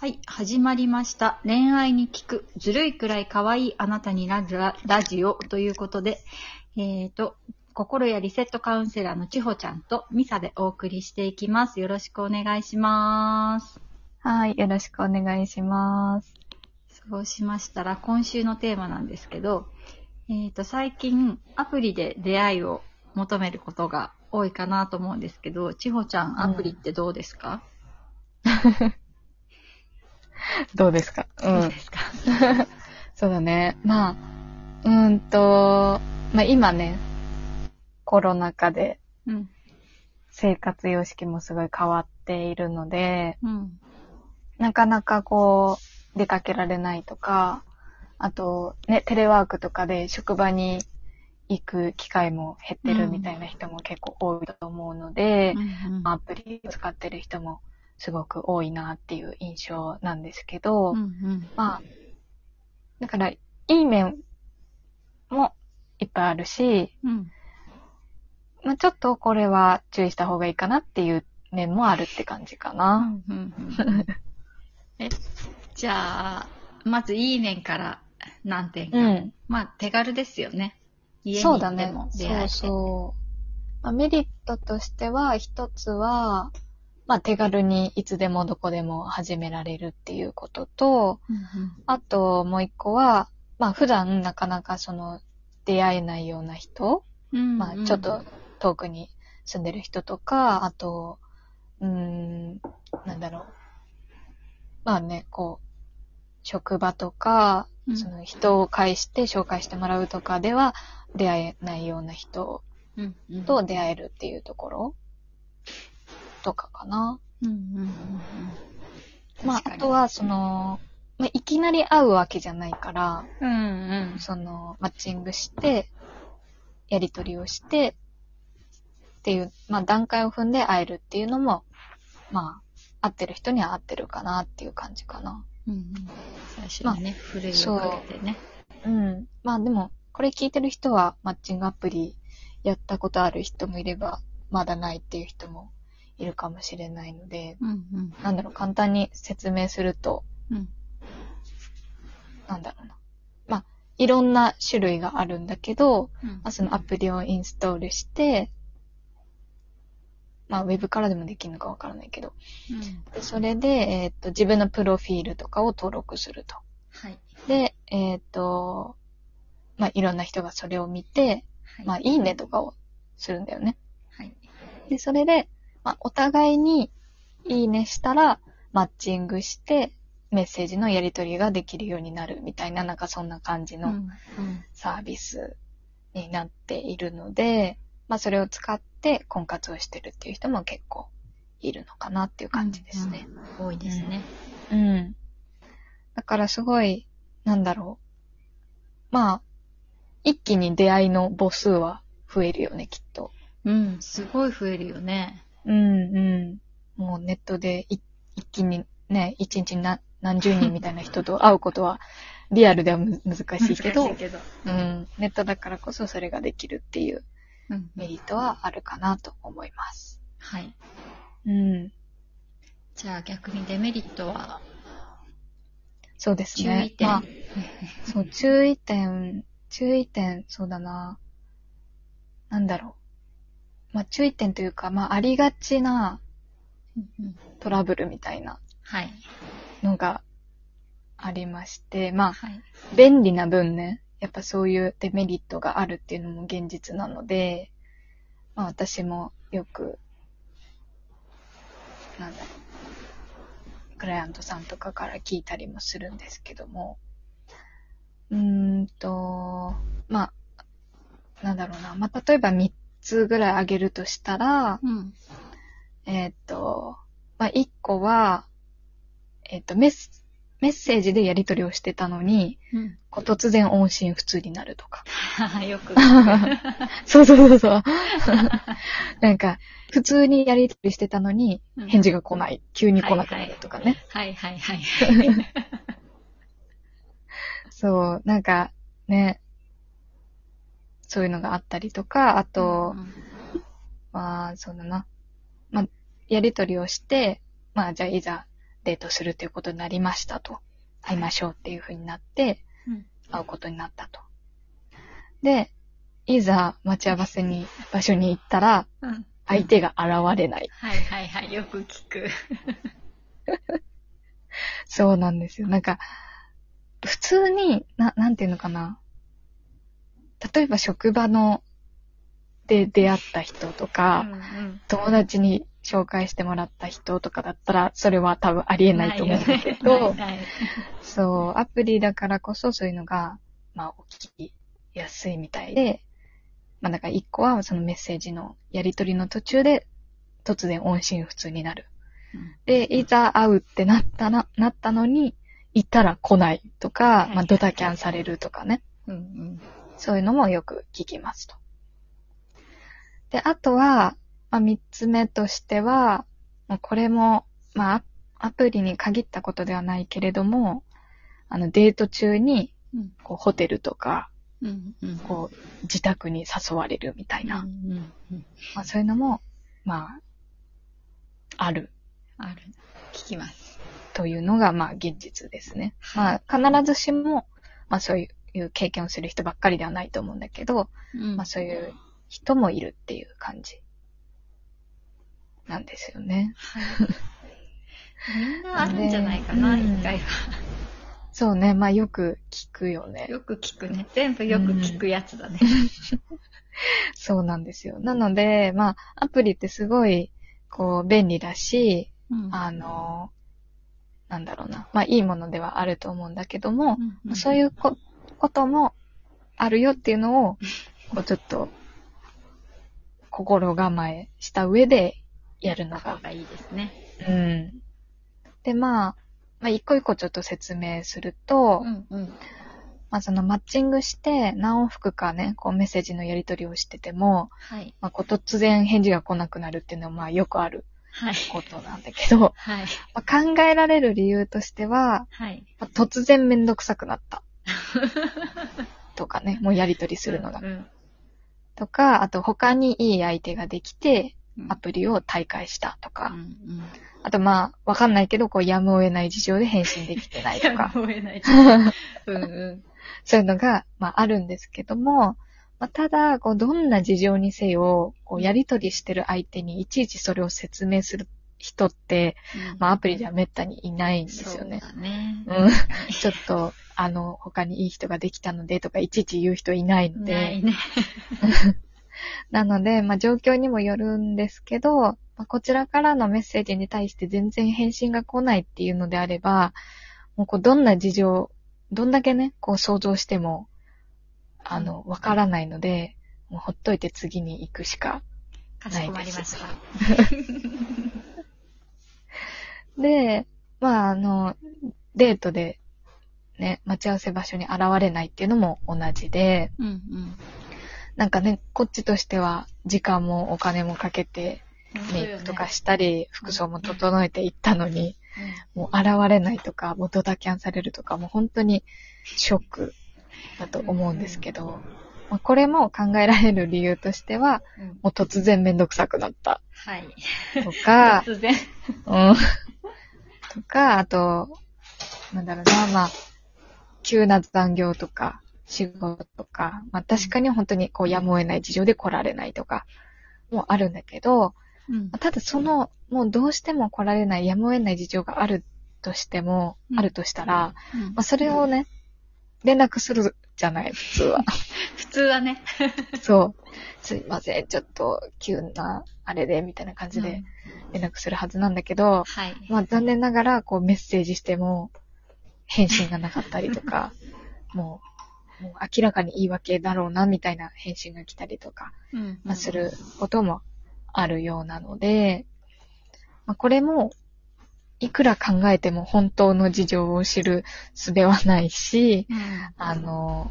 はい、始まりました。恋愛に聞く、ずるいくらい可愛いあなたになるララジオということで、えっ、と、心やリセットカウンセラーのちほちゃんとミサでお送りしていきます。よろしくお願いします。はい、よろしくお願いします。そうしましたら、今週のテーマなんですけど、えっ、と、最近アプリで出会いを求めることが多いかなと思うんですけど、ちほちゃん、アプリってどうですか、どうですか？うん。どうですか？そうだね。まあ、うーんと、まあ今ね、コロナ禍でうん。生活様式もすごい変わっているので、うん。なかなかこう、出かけられないとか、あと、ね、テレワークとかで職場に行く機会も減ってるみたいな人も結構多いと思うので、うんアプリを使ってる人もすごく多いなっていう印象なんですけど、うんうんまあ、だから、いい面もいっぱいあるし、うん。まあ、ちょっとこれは注意した方がいいかなっていう面もあるって感じかな。うんうんうん え、じゃあ、まずいい面から何点か。うん。まあ、手軽ですよね。家にそうだね行っても。出会えて。そうそう。まあ、メリットとしては、一つは、まあ、手軽にいつでもどこでも始められるっていうことと、うんあともう一個は、まあ、普段なかなかその、出会えないような人、うんまあ、ちょっと遠くに住んでる人とか、あと、うーん、なんだろう。まあね、こう、職場とか、うん。その人を介して紹介してもらうとかでは出会えないような人うんうん。と出会えるっていうところとかかな。うんうんうんうんまあ、あとは、その、まあ、いきなり会うわけじゃないから、うんうんその、マッチングして、やりとりをして、っていう、まあ、段階を踏んで会えるっていうのも、まあ、合ってる人には合ってるかなっていう感じかな。うんうん最初にね、ふるいをかけてね。うん。まあでも、これ聞いてる人は、マッチングアプリやったことある人もいれば、まだないっていう人もいるかもしれないので、うんうんなんだろう、簡単に説明すると、うんなんだろうな。まあ、いろんな種類があるんだけど、うんまあ、そのアプリをインストールして、まあ、ウェブからでもできるのかわからないけど、うんでそれで、えっ、と、自分のプロフィールとかを登録すると。はい。で、えっ、と、まあ、いろんな人がそれを見て、はいまあ、いいねとかをするんだよね。はい。で、それで、まあ、お互いにいいねしたら、マッチングして、メッセージのやり取りができるようになるみたいな、なんかそんな感じのうんうんサービスになっているので、まあ、それを使って婚活をしてるっていう人も結構いるのかなっていう感じですね。うん多いですね。うん。だからすごい、なんだろう。まあ、一気に出会いの母数は増えるよね、きっと。うん、すごい増えるよね。うんうん。もうネットでい一気にね、一日に何何十人みたいな人と会うことは、リアルではむ難しいけど。うん、ネットだからこそそれができるっていううんメリットはあるかなと思います。はい。うん。じゃあ逆にデメリットは、そうです注ね。意点。まあそう、注意点、注意点、そうだな。なんだろう。まあ、注意点というか、まあ、ありがちなトラブルみたいなはい。のがありまして、まあ、はい。便利な分ね、やっぱそういうデメリットがあるっていうのも現実なので、まあ私もよく、なんだろう、クライアントさんとかから聞いたりもするんですけども、うーんと、まあ、なんだろうな、まあ例えば3つぐらいあげるとしたら、うん。えーっと、まあ、一個は、えーっと、メス、メッセージでやり取りをしてたのに、うん。こう突然音信不通になるとか。よく。そうそうそうそう。なんか、普通にやり取りしてたのに、返事が来ない。急に来なくなるとかね。はいはいはい。そう、なんか、ね、そういうのがあったりとか、あと、うんまあ、そうだな。まあ、やりとりをして、まあ、じゃあいざデートするということになりましたと。会いましょうっていう風になって、うん。会うことになったと。で、いざ待ち合わせに、場所に行ったら、うん。相手が現れない。はいはいはい。よく聞く。そうなんですよ。なんか、普通に、な、なんていうのかな。例えば職場の、で出会った人とか、うんうん。友達に紹介してもらった人とかだったら、それは多分ありえないと思うんだけど、ねそう、アプリだからこそそういうのが、まあ、起きやすいみたいで、まあ、だから一個はそのメッセージのやり取りの途中で、突然音信不通になる。で、いざ会うってなったな、なったのに、行ったら来ないとか、まあ、ドタキャンされるとかね。うんうん。そういうのもよく聞きますと。で、あとは、まあ、三つ目としては、これも、まあ、アアプリに限ったことではないけれども、あの、デート中に、うんこう、ホテルとか、うんうん。こう、自宅に誘われるみたいな、うんうんうん。まあ、そういうのも、まあ、あるある。聞きます。というのが、まあ、現実ですね。まあ、必ずしも、まあ、そういう経験をする人ばっかりではないと思うんだけど、うんまあ、そういう人もいるっていう感じなんですよね。はい。みんなあるんじゃないかな、うん一回は。そうね。まあ、よく聞くよね。よく聞くね。全部よく聞くやつだね。そうなんですよ。なので、まあ、アプリってすごい、こう、便利だし、うんあの、なんだろうな。まあ、いいものではあると思うんだけども、うんそういうここともあるよっていうのを、こう、ちょっと、心構えした上でやるのが、方がいいですね。うん。で、まあ、まあ、一個一個ちょっと説明すると、うんうん。まあ、そのマッチングして何往復かね、こうメッセージのやり取りをしてても、はい。まあ、こう突然返事が来なくなるっていうのは、まあ、よくあるはい。ことなんだけど、はい。まあ、考えられる理由としては、はい。まあ突然めんどくさくなった。とかね、もうやり取りするのが。うんとか、あと他にいい相手ができて、うん。アプリを退会したとうか、んうん。あとまあ、わかんないけど、こう、やむを得ない事情で返信できてないとか、思えない。うんうそういうのが、まあ、あるんですけども、まあ、ただ、こう、どんな事情にせよ、こう、やり取りしてる相手にいちいちそれを説明する人って、ん。まあ、アプリではめったにいないんですよね。そうだね。うん。ちょっと、あの、他にいい人ができたのでとか、いちいち言う人いないので、ないね。なので、まあ、状況にもよるんですけど、まあ、こちらからのメッセージに対して全然返信が来ないっていうのであれば、もうこうどんな事情、どんだけね、こう想像しても、あの、わからないので、もうほっといて次に行くしか。かしこまりました。で、まあ、あの、デートで、ね、待ち合わせ場所に現れないっていうのも同じで、うんうん。なんかね、こっちとしては時間もお金もかけて、メイクとかしたり、服装も整えていったのに、もう現れないとか、もうドタキャンされるとか、もう本当にショックだと思うんですけど、まあ、これも考えられる理由としては、うんうん。もう突然めんどくさくなった。はい。とか、突然。うん、とか、あと、なんだろうな、まあ、急な残業とか、仕事とか、まあ確かに本当にこうやむを得ない事情で来られないとか、もあるんだけど、うんただその、もうどうしても来られない、やむを得ない事情があるとしても、うんあるとしたら、うんまあそれをね、連絡するじゃない、普通は。普通はね。そう。すいません、ちょっと急な、あれで、みたいな感じで連絡するはずなんだけど、はい。まあ残念ながら、こうメッセージしても、返信がなかったりとか、もう、もう明らかに言い訳だろうな、みたいな返信が来たりとか、うんまあ、することもあるようなので、まあ、これも、いくら考えても本当の事情を知る術はないし、うんあの、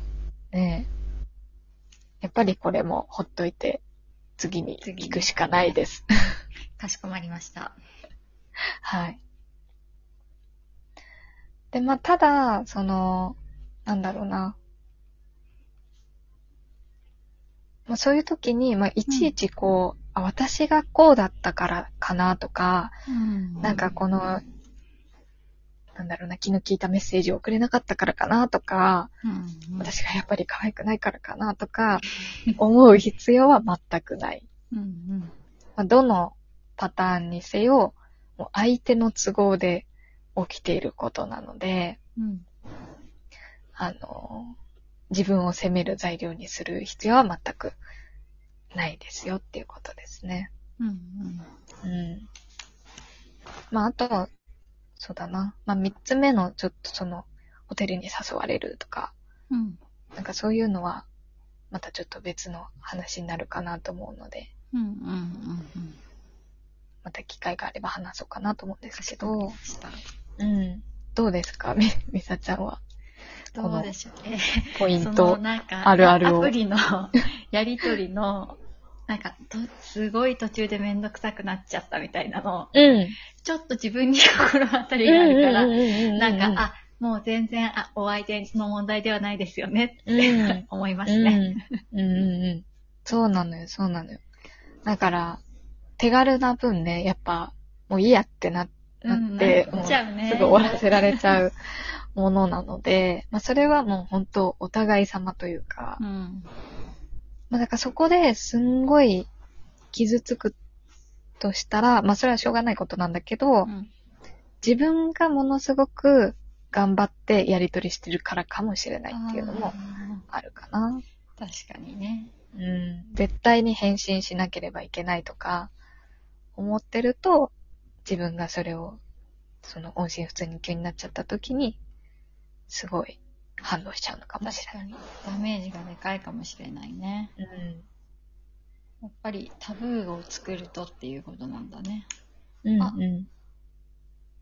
ねえやっぱりこれもほっといて、次に行くしかないです。かしこまりました。はい。で、まあ、ただ、その、なんだろうな。まあ、そういう時に、まあ、いちいちこう、あ、私がこうだったからかなとか、なんかこの、なんだろうな、気の利いたメッセージを送れなかったからかなとか、うん。私がやっぱり可愛くないからかなとか、思う必要は全くない。うんうん。まあ、どのパターンにせよ、もう相手の都合で起きていることなので、うん。あの、自分を責める材料にする必要は全くないですよっていうことですね。うんうん。まあ、あと、そうだな。まあ、三つ目の、ちょっとその、ホテルに誘われるとか、うん。うん。なんかそういうのは、またちょっと別の話になるかなと思うので、うんうんうんうん。また機会があれば話そうかなと思うんですけど。うん。どうですか？み、みさちゃんは。どうでしょうね。ポイント。なんか、あるあるをアプリの やりとりの、なんかと、すごい途中でめんどくさくなっちゃったみたいなの、うん。ちょっと自分に心当たりがあるから、ななんか、あ、もう全然、あ、お相手の問題ではないですよねうんって 思いますね。うん。うんうんうん。そうなのよ、そうなのよ。だから、手軽な分ね、やっぱ、もういいやってななって、なっちゃうね。すぐ終わらせられちゃうものなので、まあそれはもう本当お互い様というか、うん。まあだからそこですんごい傷つくとしたら、まあそれはしょうがないことなんだけど、うん自分がものすごく頑張ってやりとりしてるからかもしれないっていうのもああるかな。ー確かにね。うん。絶対に返信しなければいけないとか、思ってると、自分がそれを、その音信不通に急になっちゃった時に、すごい反応しちゃうのかもしれない。ダメージがでかいかもしれないね。やっぱりタブーを作るとっていうことなんだね。うん。あうん。